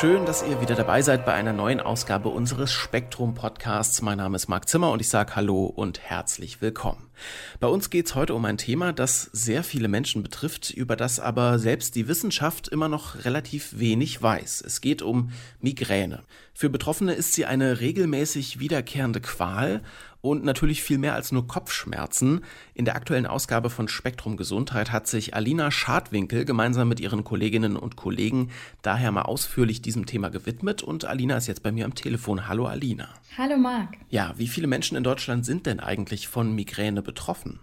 Schön, dass ihr wieder dabei seid bei einer neuen Ausgabe unseres Spektrum Podcasts. Mein Name ist Marc Zimmer und ich sage Hallo und herzlich willkommen. Bei uns geht es heute um ein Thema, das sehr viele Menschen betrifft, über das aber selbst die Wissenschaft immer noch relativ wenig weiß. Es geht um Migräne. Für Betroffene ist sie eine regelmäßig wiederkehrende Qual und natürlich viel mehr als nur Kopfschmerzen. In der aktuellen Ausgabe von Spektrum Gesundheit hat sich Alina Schadwinkel gemeinsam mit ihren Kolleginnen und Kollegen daher mal ausführlich diesem Thema gewidmet und Alina ist jetzt bei mir am Telefon. Hallo Alina. Hallo Marc. Ja, wie viele Menschen in Deutschland sind denn eigentlich von Migräne betroffen?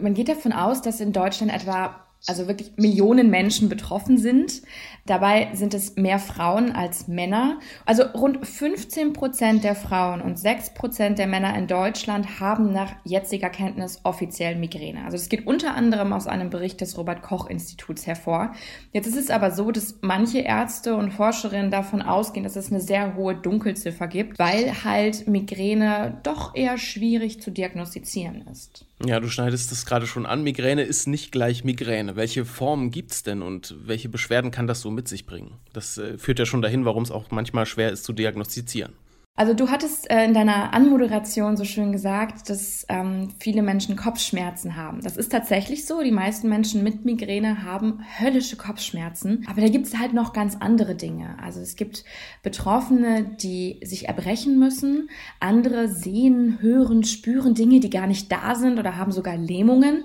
Man geht davon aus, dass in Deutschland etwa also wirklich Millionen Menschen betroffen sind. Dabei sind es mehr Frauen als Männer. Also rund 15 Prozent der Frauen und 6 Prozent der Männer in Deutschland haben nach jetziger Kenntnis offiziell Migräne. Also es geht unter anderem aus einem Bericht des Robert Koch Instituts hervor. Jetzt ist es aber so, dass manche Ärzte und Forscherinnen davon ausgehen, dass es eine sehr hohe Dunkelziffer gibt, weil halt Migräne doch eher schwierig zu diagnostizieren ist. Ja, du schneidest es gerade schon an. Migräne ist nicht gleich Migräne. Welche Formen gibt es denn und welche Beschwerden kann das so mit sich bringen? Das äh, führt ja schon dahin, warum es auch manchmal schwer ist zu diagnostizieren. Also du hattest äh, in deiner Anmoderation so schön gesagt, dass ähm, viele Menschen Kopfschmerzen haben. Das ist tatsächlich so. Die meisten Menschen mit Migräne haben höllische Kopfschmerzen. Aber da gibt es halt noch ganz andere Dinge. Also es gibt Betroffene, die sich erbrechen müssen. Andere sehen, hören, spüren Dinge, die gar nicht da sind oder haben sogar Lähmungen.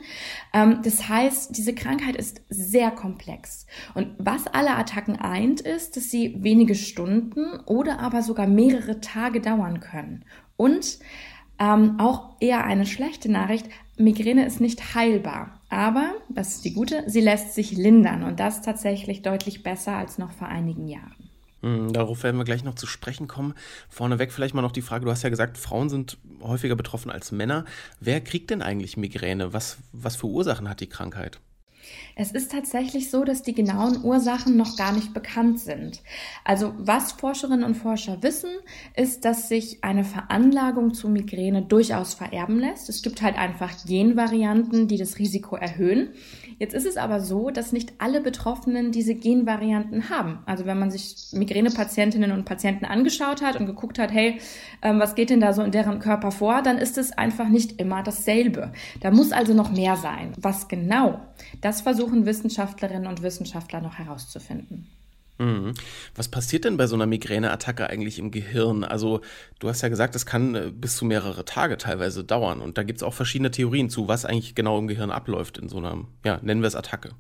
Ähm, das heißt, diese Krankheit ist sehr komplex. Und was alle Attacken eint, ist, dass sie wenige Stunden oder aber sogar mehrere Tage dauern können. Und ähm, auch eher eine schlechte Nachricht, Migräne ist nicht heilbar. Aber, das ist die gute, sie lässt sich lindern und das tatsächlich deutlich besser als noch vor einigen Jahren. Hm, darauf werden wir gleich noch zu sprechen kommen. Vorneweg vielleicht mal noch die Frage, du hast ja gesagt, Frauen sind häufiger betroffen als Männer. Wer kriegt denn eigentlich Migräne? Was, was für Ursachen hat die Krankheit? Es ist tatsächlich so, dass die genauen Ursachen noch gar nicht bekannt sind. Also was Forscherinnen und Forscher wissen, ist, dass sich eine Veranlagung zu Migräne durchaus vererben lässt. Es gibt halt einfach Genvarianten, die das Risiko erhöhen. Jetzt ist es aber so, dass nicht alle Betroffenen diese Genvarianten haben. Also wenn man sich Migränepatientinnen und Patienten angeschaut hat und geguckt hat, hey, ähm, was geht denn da so in deren Körper vor, dann ist es einfach nicht immer dasselbe. Da muss also noch mehr sein. Was genau? Das versuchen Wissenschaftlerinnen und Wissenschaftler noch herauszufinden. Mhm. Was passiert denn bei so einer Migräneattacke eigentlich im Gehirn? Also, du hast ja gesagt, es kann äh, bis zu mehrere Tage teilweise dauern. Und da gibt es auch verschiedene Theorien zu, was eigentlich genau im Gehirn abläuft in so einer, ja, nennen wir es Attacke.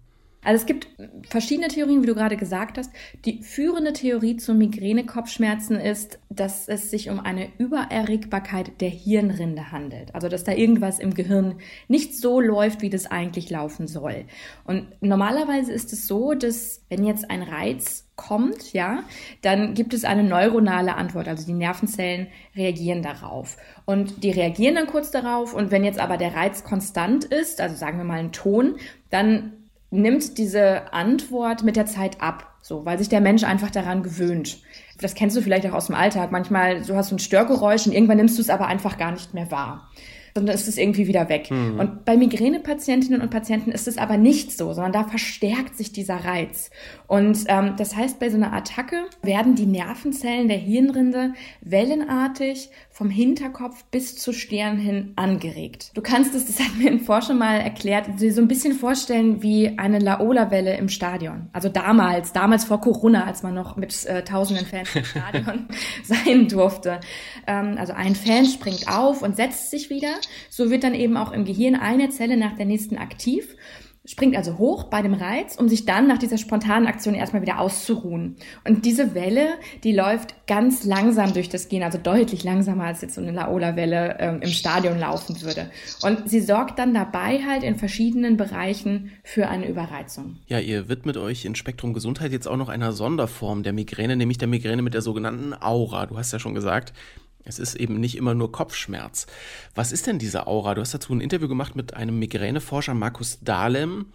Also es gibt verschiedene Theorien, wie du gerade gesagt hast. Die führende Theorie zu Migränekopfschmerzen ist, dass es sich um eine Übererregbarkeit der Hirnrinde handelt. Also dass da irgendwas im Gehirn nicht so läuft, wie das eigentlich laufen soll. Und normalerweise ist es so, dass wenn jetzt ein Reiz kommt, ja, dann gibt es eine neuronale Antwort. Also die Nervenzellen reagieren darauf. Und die reagieren dann kurz darauf. Und wenn jetzt aber der Reiz konstant ist, also sagen wir mal ein Ton, dann nimmt diese Antwort mit der Zeit ab, so, weil sich der Mensch einfach daran gewöhnt. Das kennst du vielleicht auch aus dem Alltag. Manchmal, du hast so ein Störgeräusch und irgendwann nimmst du es aber einfach gar nicht mehr wahr sondern ist es irgendwie wieder weg. Mhm. Und bei Migränepatientinnen und Patienten ist es aber nicht so, sondern da verstärkt sich dieser Reiz. Und ähm, das heißt, bei so einer Attacke werden die Nervenzellen der Hirnrinde wellenartig vom Hinterkopf bis zur Stirn hin angeregt. Du kannst es, das hat mir ein Forscher mal erklärt, dir so ein bisschen vorstellen wie eine Laola-Welle im Stadion. Also damals, damals vor Corona, als man noch mit äh, tausenden Fans im Stadion sein durfte. Ähm, also ein Fan springt auf und setzt sich wieder so wird dann eben auch im Gehirn eine Zelle nach der nächsten aktiv springt also hoch bei dem Reiz, um sich dann nach dieser spontanen Aktion erstmal wieder auszuruhen. Und diese Welle, die läuft ganz langsam durch das Gehirn, also deutlich langsamer als jetzt so eine Laola-Welle ähm, im Stadion laufen würde. Und sie sorgt dann dabei halt in verschiedenen Bereichen für eine Überreizung. Ja, ihr widmet euch in Spektrum Gesundheit jetzt auch noch einer Sonderform der Migräne, nämlich der Migräne mit der sogenannten Aura. Du hast ja schon gesagt, Es ist eben nicht immer nur Kopfschmerz. Was ist denn diese Aura? Du hast dazu ein Interview gemacht mit einem Migräneforscher Markus Dahlem.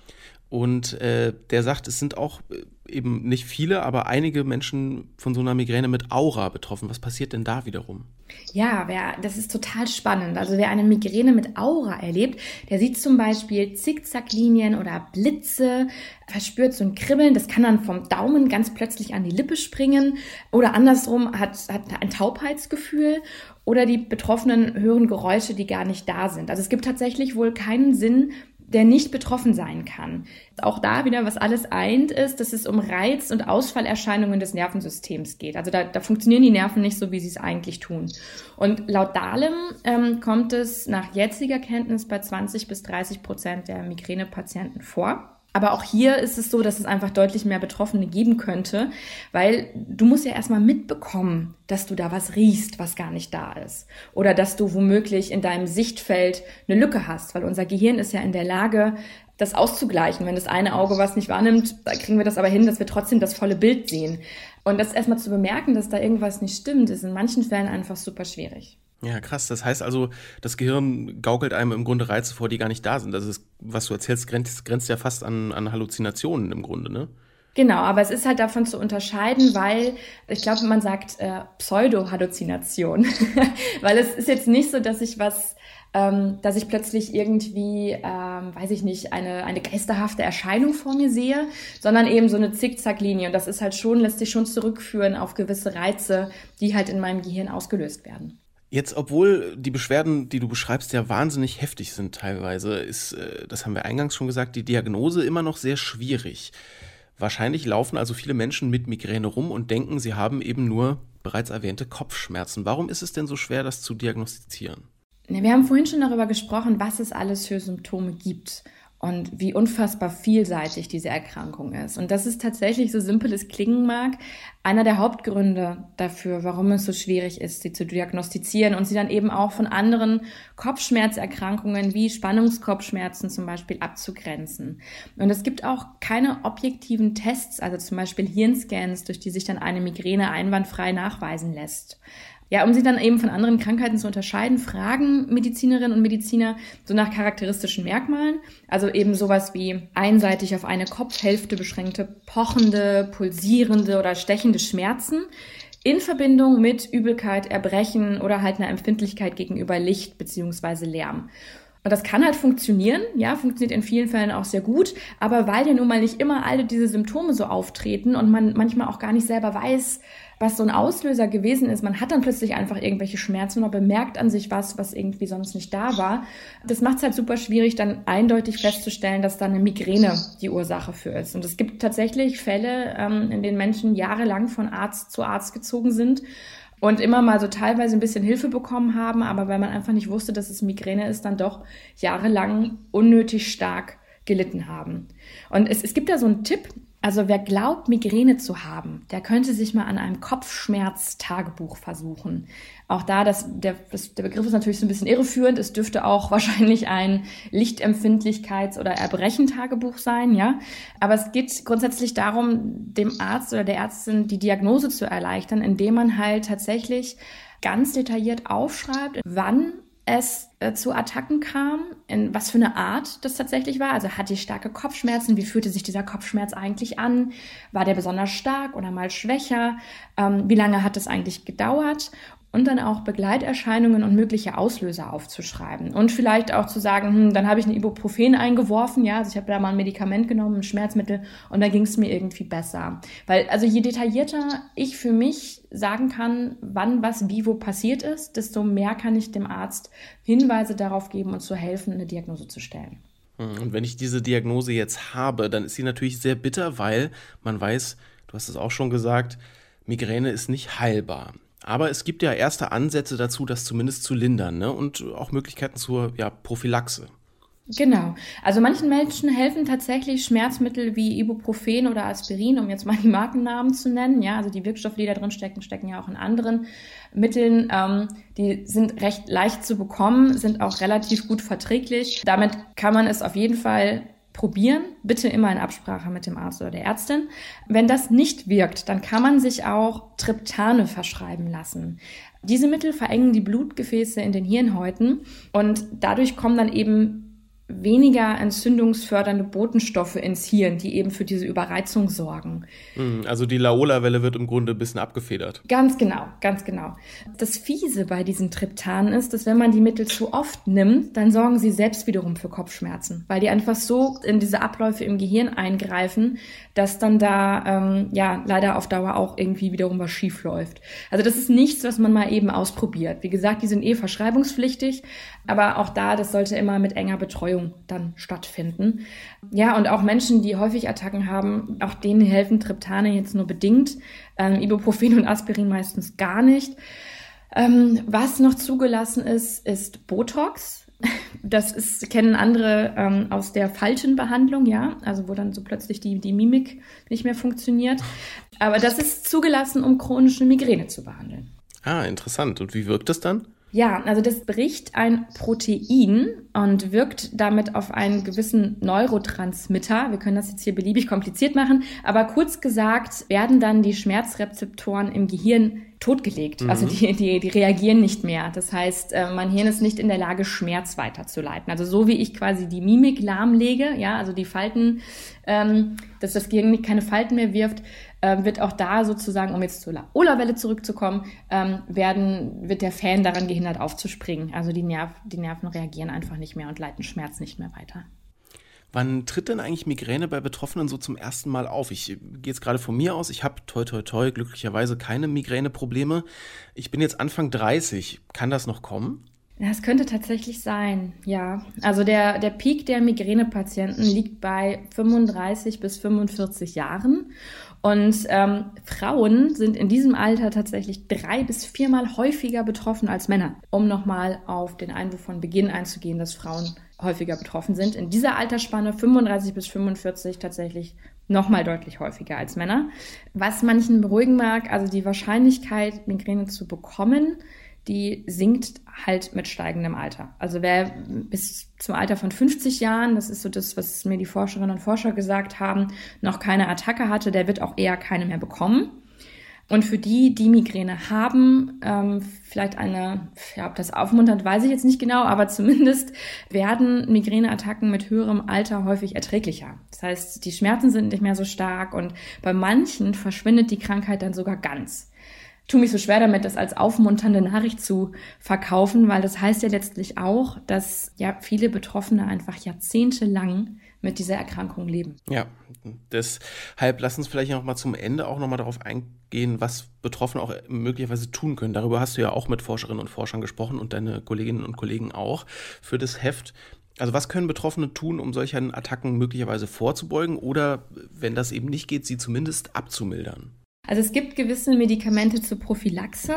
Und äh, der sagt, es sind auch äh, eben nicht viele, aber einige Menschen von so einer Migräne mit Aura betroffen. Was passiert denn da wiederum? Ja, wer, das ist total spannend. Also wer eine Migräne mit Aura erlebt, der sieht zum Beispiel Zickzacklinien oder Blitze, verspürt so ein Kribbeln. Das kann dann vom Daumen ganz plötzlich an die Lippe springen oder andersrum hat, hat ein Taubheitsgefühl oder die Betroffenen hören Geräusche, die gar nicht da sind. Also es gibt tatsächlich wohl keinen Sinn, der nicht betroffen sein kann. Auch da wieder, was alles eint, ist, dass es um Reiz- und Ausfallerscheinungen des Nervensystems geht. Also da, da funktionieren die Nerven nicht so, wie sie es eigentlich tun. Und laut Dahlem ähm, kommt es nach jetziger Kenntnis bei 20 bis 30 Prozent der Migränepatienten vor. Aber auch hier ist es so, dass es einfach deutlich mehr Betroffene geben könnte, weil du musst ja erstmal mitbekommen, dass du da was riechst, was gar nicht da ist. Oder dass du womöglich in deinem Sichtfeld eine Lücke hast, weil unser Gehirn ist ja in der Lage, das auszugleichen. Wenn das eine Auge was nicht wahrnimmt, dann kriegen wir das aber hin, dass wir trotzdem das volle Bild sehen. Und das erstmal zu bemerken, dass da irgendwas nicht stimmt, ist in manchen Fällen einfach super schwierig. Ja, krass. Das heißt also, das Gehirn gaukelt einem im Grunde Reize vor, die gar nicht da sind. Das ist, was du erzählst, grenzt, grenzt ja fast an, an Halluzinationen im Grunde, ne? Genau, aber es ist halt davon zu unterscheiden, weil ich glaube, man sagt äh, Pseudo-Halluzination. weil es ist jetzt nicht so, dass ich was, ähm, dass ich plötzlich irgendwie, ähm, weiß ich nicht, eine, eine geisterhafte Erscheinung vor mir sehe, sondern eben so eine Zickzacklinie. Und das ist halt schon, lässt sich schon zurückführen auf gewisse Reize, die halt in meinem Gehirn ausgelöst werden. Jetzt, obwohl die Beschwerden, die du beschreibst, ja wahnsinnig heftig sind teilweise, ist, äh, das haben wir eingangs schon gesagt, die Diagnose immer noch sehr schwierig. Wahrscheinlich laufen also viele Menschen mit Migräne rum und denken, sie haben eben nur bereits erwähnte Kopfschmerzen. Warum ist es denn so schwer, das zu diagnostizieren? Wir haben vorhin schon darüber gesprochen, was es alles für Symptome gibt und wie unfassbar vielseitig diese Erkrankung ist. Und das ist tatsächlich, so simpel es klingen mag, einer der Hauptgründe dafür, warum es so schwierig ist, sie zu diagnostizieren und sie dann eben auch von anderen Kopfschmerzerkrankungen wie Spannungskopfschmerzen zum Beispiel abzugrenzen. Und es gibt auch keine objektiven Tests, also zum Beispiel Hirnscans, durch die sich dann eine Migräne einwandfrei nachweisen lässt. Ja, um sie dann eben von anderen Krankheiten zu unterscheiden, fragen Medizinerinnen und Mediziner so nach charakteristischen Merkmalen. Also eben sowas wie einseitig auf eine Kopfhälfte beschränkte, pochende, pulsierende oder stechende Schmerzen in Verbindung mit Übelkeit, Erbrechen oder halt einer Empfindlichkeit gegenüber Licht beziehungsweise Lärm. Und das kann halt funktionieren, ja, funktioniert in vielen Fällen auch sehr gut, aber weil ja nun mal nicht immer alle diese Symptome so auftreten und man manchmal auch gar nicht selber weiß, was so ein Auslöser gewesen ist. Man hat dann plötzlich einfach irgendwelche Schmerzen oder bemerkt an sich was, was irgendwie sonst nicht da war. Das macht es halt super schwierig, dann eindeutig festzustellen, dass da eine Migräne die Ursache für ist. Und es gibt tatsächlich Fälle, ähm, in denen Menschen jahrelang von Arzt zu Arzt gezogen sind und immer mal so teilweise ein bisschen Hilfe bekommen haben, aber weil man einfach nicht wusste, dass es Migräne ist, dann doch jahrelang unnötig stark gelitten haben. Und es, es gibt da so einen Tipp, also wer glaubt, Migräne zu haben, der könnte sich mal an einem Kopfschmerz-Tagebuch versuchen. Auch da, das, der, das, der Begriff ist natürlich so ein bisschen irreführend. Es dürfte auch wahrscheinlich ein Lichtempfindlichkeits- oder Erbrechen-Tagebuch sein, ja. Aber es geht grundsätzlich darum, dem Arzt oder der Ärztin die Diagnose zu erleichtern, indem man halt tatsächlich ganz detailliert aufschreibt, wann es äh, zu Attacken kam, in was für eine Art das tatsächlich war. Also hatte ich starke Kopfschmerzen, wie fühlte sich dieser Kopfschmerz eigentlich an? War der besonders stark oder mal schwächer? Ähm, wie lange hat es eigentlich gedauert? Und dann auch Begleiterscheinungen und mögliche Auslöser aufzuschreiben und vielleicht auch zu sagen, hm, dann habe ich ein Ibuprofen eingeworfen, ja, also ich habe da mal ein Medikament genommen, ein Schmerzmittel und dann ging es mir irgendwie besser. Weil also je detaillierter ich für mich sagen kann, wann was wie wo passiert ist, desto mehr kann ich dem Arzt Hinweise darauf geben und zu helfen, eine Diagnose zu stellen. Hm, und wenn ich diese Diagnose jetzt habe, dann ist sie natürlich sehr bitter, weil man weiß, du hast es auch schon gesagt, Migräne ist nicht heilbar. Aber es gibt ja erste Ansätze dazu, das zumindest zu lindern ne? und auch Möglichkeiten zur ja, Prophylaxe. Genau. Also manchen Menschen helfen tatsächlich Schmerzmittel wie Ibuprofen oder Aspirin, um jetzt mal die Markennamen zu nennen. Ja, also die Wirkstoffe, die da drin stecken, stecken ja auch in anderen Mitteln. Ähm, die sind recht leicht zu bekommen, sind auch relativ gut verträglich. Damit kann man es auf jeden Fall probieren, bitte immer in Absprache mit dem Arzt oder der Ärztin. Wenn das nicht wirkt, dann kann man sich auch Triptane verschreiben lassen. Diese Mittel verengen die Blutgefäße in den Hirnhäuten und dadurch kommen dann eben weniger entzündungsfördernde Botenstoffe ins Hirn, die eben für diese Überreizung sorgen. Hm, also die Laola-Welle wird im Grunde ein bisschen abgefedert. Ganz genau, ganz genau. Das Fiese bei diesen Triptanen ist, dass wenn man die Mittel zu oft nimmt, dann sorgen sie selbst wiederum für Kopfschmerzen, weil die einfach so in diese Abläufe im Gehirn eingreifen, dass dann da ähm, ja leider auf Dauer auch irgendwie wiederum was schief läuft. Also das ist nichts, was man mal eben ausprobiert. Wie gesagt, die sind eh verschreibungspflichtig, aber auch da, das sollte immer mit enger Betreuung dann stattfinden. Ja, und auch Menschen, die häufig Attacken haben, auch denen helfen Triptane jetzt nur bedingt. Ähm, Ibuprofen und Aspirin meistens gar nicht. Ähm, was noch zugelassen ist, ist Botox. Das ist, kennen andere ähm, aus der Faltenbehandlung, ja, also wo dann so plötzlich die, die Mimik nicht mehr funktioniert. Aber das ist zugelassen, um chronische Migräne zu behandeln. Ah, interessant. Und wie wirkt das dann? Ja, also das bricht ein Protein und wirkt damit auf einen gewissen Neurotransmitter. Wir können das jetzt hier beliebig kompliziert machen, aber kurz gesagt werden dann die Schmerzrezeptoren im Gehirn totgelegt. Mhm. Also die, die, die reagieren nicht mehr. Das heißt, äh, mein Hirn ist nicht in der Lage, Schmerz weiterzuleiten. Also so wie ich quasi die Mimik lahmlege, ja, also die Falten, ähm, dass das Gehirn keine Falten mehr wirft, äh, wird auch da sozusagen, um jetzt zur Laola-Welle zurückzukommen, ähm, werden, wird der Fan daran gehindert aufzuspringen. Also die, Nerv, die Nerven reagieren einfach nicht mehr und leiten Schmerz nicht mehr weiter. Wann tritt denn eigentlich Migräne bei Betroffenen so zum ersten Mal auf? Ich gehe jetzt gerade von mir aus, ich habe toi toi toi glücklicherweise keine Migräneprobleme. Ich bin jetzt Anfang 30. Kann das noch kommen? Das könnte tatsächlich sein, ja. Also der, der Peak der Migränepatienten liegt bei 35 bis 45 Jahren. Und ähm, Frauen sind in diesem Alter tatsächlich drei bis viermal häufiger betroffen als Männer. Um nochmal auf den Einwurf von Beginn einzugehen, dass Frauen häufiger betroffen sind. In dieser Altersspanne 35 bis 45 tatsächlich nochmal deutlich häufiger als Männer. Was manchen beruhigen mag, also die Wahrscheinlichkeit, Migräne zu bekommen, die sinkt halt mit steigendem Alter. Also wer bis zum Alter von 50 Jahren, das ist so das, was mir die Forscherinnen und Forscher gesagt haben, noch keine Attacke hatte, der wird auch eher keine mehr bekommen. Und für die, die Migräne haben, ähm, vielleicht eine, ja, ob das aufmunternd, weiß ich jetzt nicht genau, aber zumindest werden Migräneattacken mit höherem Alter häufig erträglicher. Das heißt, die Schmerzen sind nicht mehr so stark und bei manchen verschwindet die Krankheit dann sogar ganz tue mich so schwer damit, das als aufmunternde Nachricht zu verkaufen, weil das heißt ja letztlich auch, dass ja viele Betroffene einfach jahrzehntelang mit dieser Erkrankung leben. Ja, deshalb lass uns vielleicht noch mal zum Ende auch noch mal darauf eingehen, was Betroffene auch möglicherweise tun können. Darüber hast du ja auch mit Forscherinnen und Forschern gesprochen und deine Kolleginnen und Kollegen auch für das Heft. Also was können Betroffene tun, um solchen Attacken möglicherweise vorzubeugen oder, wenn das eben nicht geht, sie zumindest abzumildern? Also es gibt gewisse Medikamente zur Prophylaxe.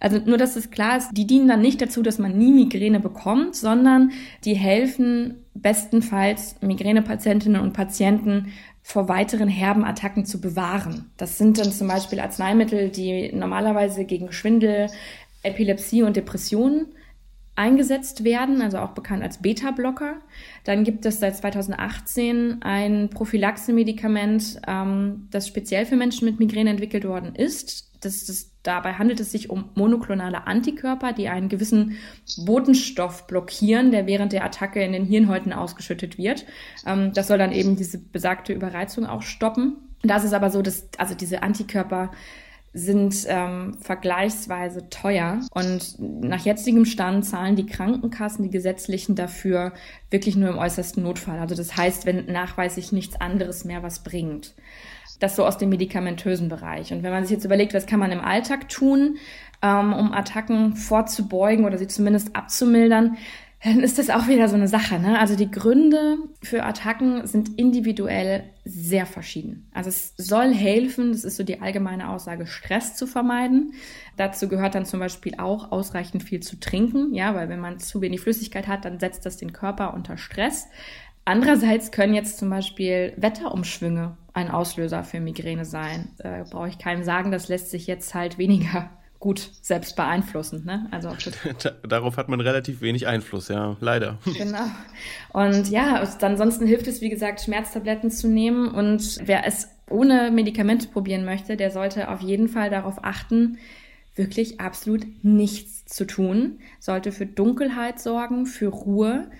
Also nur, dass es klar ist, die dienen dann nicht dazu, dass man nie Migräne bekommt, sondern die helfen bestenfalls Migränepatientinnen und Patienten vor weiteren herben Attacken zu bewahren. Das sind dann zum Beispiel Arzneimittel, die normalerweise gegen Schwindel, Epilepsie und Depressionen eingesetzt werden, also auch bekannt als Beta-Blocker. Dann gibt es seit 2018 ein Prophylaxe-Medikament, ähm, das speziell für Menschen mit Migräne entwickelt worden ist. Das, das, dabei handelt es sich um monoklonale Antikörper, die einen gewissen Botenstoff blockieren, der während der Attacke in den Hirnhäuten ausgeschüttet wird. Ähm, das soll dann eben diese besagte Überreizung auch stoppen. Das ist aber so, dass also diese Antikörper sind ähm, vergleichsweise teuer. Und nach jetzigem Stand zahlen die Krankenkassen, die gesetzlichen, dafür wirklich nur im äußersten Notfall. Also das heißt, wenn nachweislich nichts anderes mehr was bringt. Das so aus dem medikamentösen Bereich. Und wenn man sich jetzt überlegt, was kann man im Alltag tun, ähm, um Attacken vorzubeugen oder sie zumindest abzumildern, dann ist das auch wieder so eine Sache. Ne? Also die Gründe für Attacken sind individuell sehr verschieden. Also es soll helfen, das ist so die allgemeine Aussage, Stress zu vermeiden. Dazu gehört dann zum Beispiel auch ausreichend viel zu trinken, ja, weil wenn man zu wenig Flüssigkeit hat, dann setzt das den Körper unter Stress. Andererseits können jetzt zum Beispiel Wetterumschwünge ein Auslöser für Migräne sein. Da brauche ich keinem sagen, das lässt sich jetzt halt weniger gut selbst beeinflussen. Ne? Also Darauf hat man relativ wenig Einfluss, ja, leider. Genau. Und ja, ansonsten hilft es, wie gesagt, Schmerztabletten zu nehmen. Und wer es ohne Medikamente probieren möchte, der sollte auf jeden Fall darauf achten, wirklich absolut nichts zu tun, sollte für Dunkelheit sorgen, für Ruhe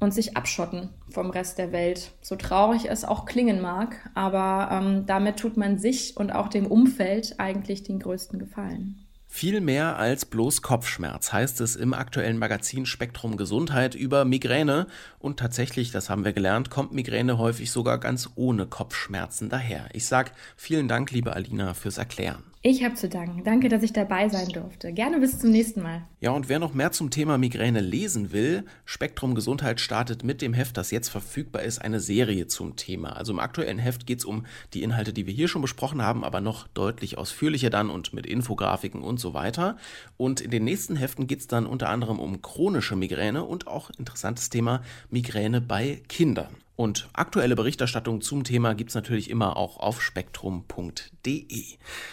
und sich abschotten vom Rest der Welt. So traurig es auch klingen mag, aber ähm, damit tut man sich und auch dem Umfeld eigentlich den größten Gefallen. Viel mehr als bloß Kopfschmerz heißt es im aktuellen Magazin Spektrum Gesundheit über Migräne. Und tatsächlich, das haben wir gelernt, kommt Migräne häufig sogar ganz ohne Kopfschmerzen daher. Ich sag vielen Dank, liebe Alina, fürs Erklären. Ich habe zu danken. Danke, dass ich dabei sein durfte. Gerne bis zum nächsten Mal. Ja, und wer noch mehr zum Thema Migräne lesen will, Spektrum Gesundheit startet mit dem Heft, das jetzt verfügbar ist, eine Serie zum Thema. Also im aktuellen Heft geht es um die Inhalte, die wir hier schon besprochen haben, aber noch deutlich ausführlicher dann und mit Infografiken und so weiter. Und in den nächsten Heften geht es dann unter anderem um chronische Migräne und auch interessantes Thema Migräne bei Kindern. Und aktuelle Berichterstattung zum Thema gibt es natürlich immer auch auf spektrum.de.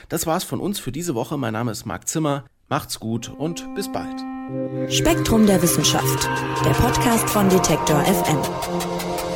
Das war's von uns für diese Woche. Mein Name ist Marc Zimmer. Macht's gut und bis bald. Spektrum der Wissenschaft, der Podcast von Detektor FM.